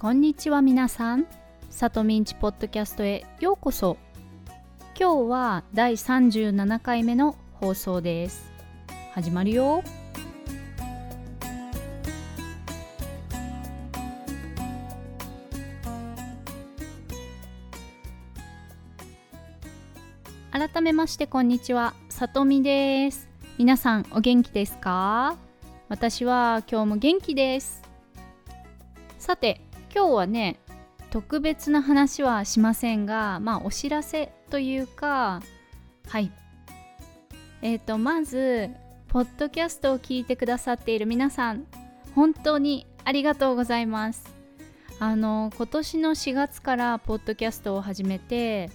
こんにちは皆さん。さとみんちポッドキャストへようこそ。今日は第37回目の放送です。始まるよ。改めましてこんにちは、さとみです。皆さんお元気ですか？私は今日も元気です。さて、今日はね特別な話はしませんがまあお知らせというかはい。えっ、ー、とまずポッドキャストを聞いてくださっている皆さん本当にありがとうございます。あの今年の4月からポッドキャストを始めて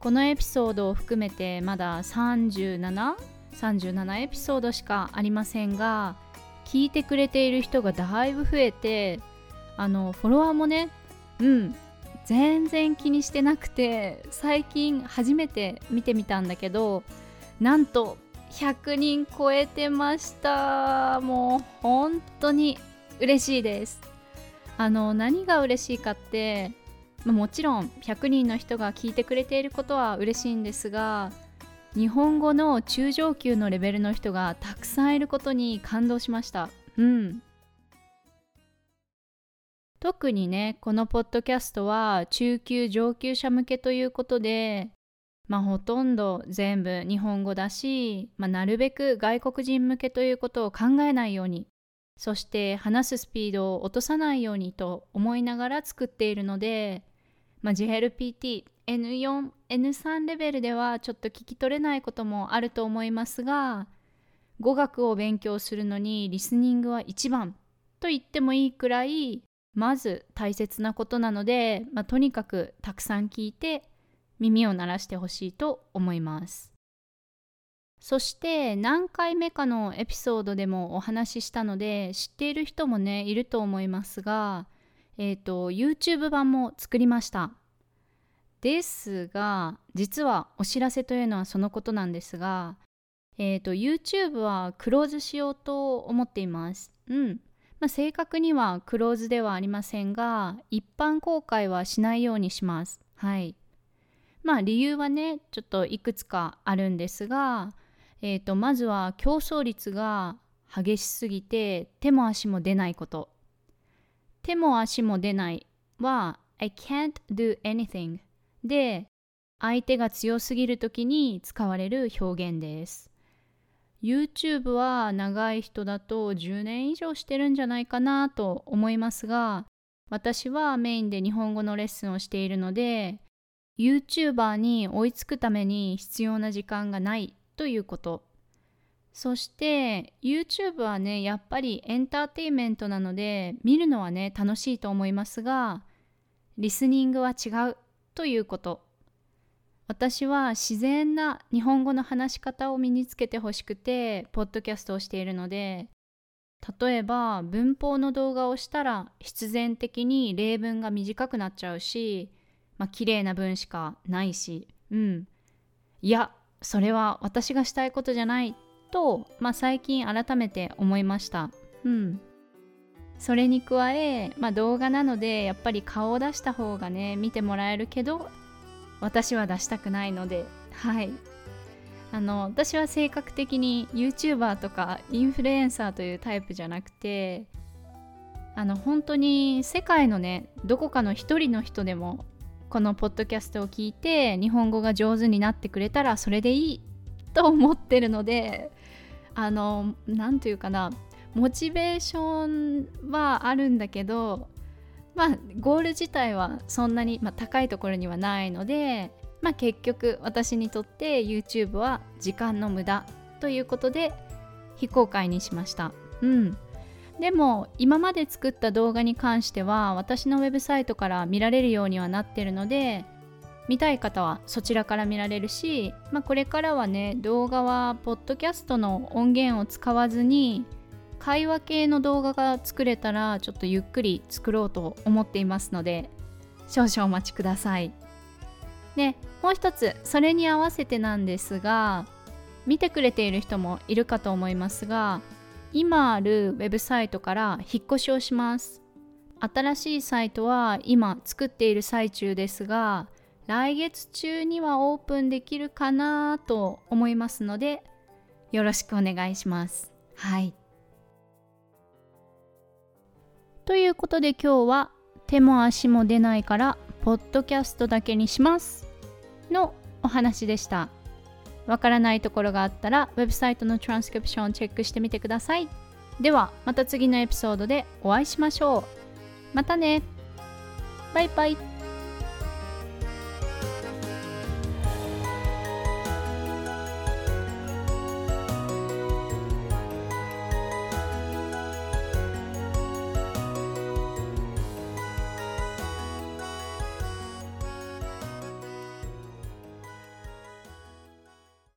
このエピソードを含めてまだ3737 37エピソードしかありませんが聞いてくれている人がだいぶ増えてあのフォロワーもねうん全然気にしてなくて最近初めて見てみたんだけどなんと100人超えてました。もう本当に嬉しいです。あの何が嬉しいかってもちろん100人の人が聞いてくれていることは嬉しいんですが日本語の中上級のレベルの人がたくさんいることに感動しました。うん。特にねこのポッドキャストは中級上級者向けということでまあほとんど全部日本語だし、まあ、なるべく外国人向けということを考えないようにそして話すスピードを落とさないようにと思いながら作っているので、まあ、GLPT N4、N3 レベルではちょっと聞き取れないこともあると思いますが語学を勉強するのにリスニングは一番と言ってもいいくらいまず大切なことなので、まあ、とにかくたくさん聞いて耳を鳴らしてほしいと思います。そして何回目かのエピソードでもお話ししたので知っている人もねいると思いますがえっ、ー、と YouTube 版も作りました。ですが実はお知らせというのはそのことなんですがえっ、ー、と YouTube はクローズしようと思っています。うん。まあ、正確にはクローズではありませんが一般公開はしないようにします。はい。まあ理由はねちょっといくつかあるんですが、えーと、まずは競争率が激しすぎて手も足も出ないこと。手も足も出ないは I can't do anything で相手が強すぎる時に使われる表現です。YouTube は長い人だと10年以上してるんじゃないかなと思いますが私はメインで日本語のレッスンをしているので YouTuber に追いつくために必要な時間がないということ。そして YouTube はねやっぱりエンターテインメントなので見るのはね楽しいと思いますがリスニングは違うということ。私は自然な日本語の話し方を身につけてほしくてポッドキャストをしているので例えば文法の動画をしたら必然的に例文が短くなっちゃうしまあ綺麗な文しかないしうん。いやそれは私がしたいことじゃないと、まあ、最近改めて思いました。うん。それに加え、まあ、動画なのでやっぱり顔を出した方がね見てもらえるけど私は出したくないのではい。あの私は性格的に YouTuber とかインフルエンサーというタイプじゃなくてあの本当に世界のねどこかの一人の人でもこのポッドキャストを聞いて日本語が上手になってくれたらそれでいいと思ってるのであの何というかなモチベーションはあるんだけどまあゴール自体はそんなに、まあ、高いところにはないので、まあ、結局私にとって YouTube は時間の無駄ということで非公開にしました。うんでも今まで作った動画に関しては私のウェブサイトから見られるようにはなってるので見たい方はそちらから見られるし、まあ、これからはね動画はポッドキャストの音源を使わずに会話系の動画が作れたらちょっとゆっくり作ろうと思っていますので少々お待ちください。でもう一つそれに合わせてなんですが見てくれている人もいるかと思いますが今あるウェブサイトから引っ越しをします。新しいサイトは今作っている最中ですが来月中にはオープンできるかなと思いますのでよろしくお願いします。はい。ということで今日は手も足も出ないからポッドキャストだけにしますのお話でした。わからないところがあったらウェブサイトのトランスクリプションをチェックしてみてください。ではまた次のエピソードでお会いしましょう。またねバイバイ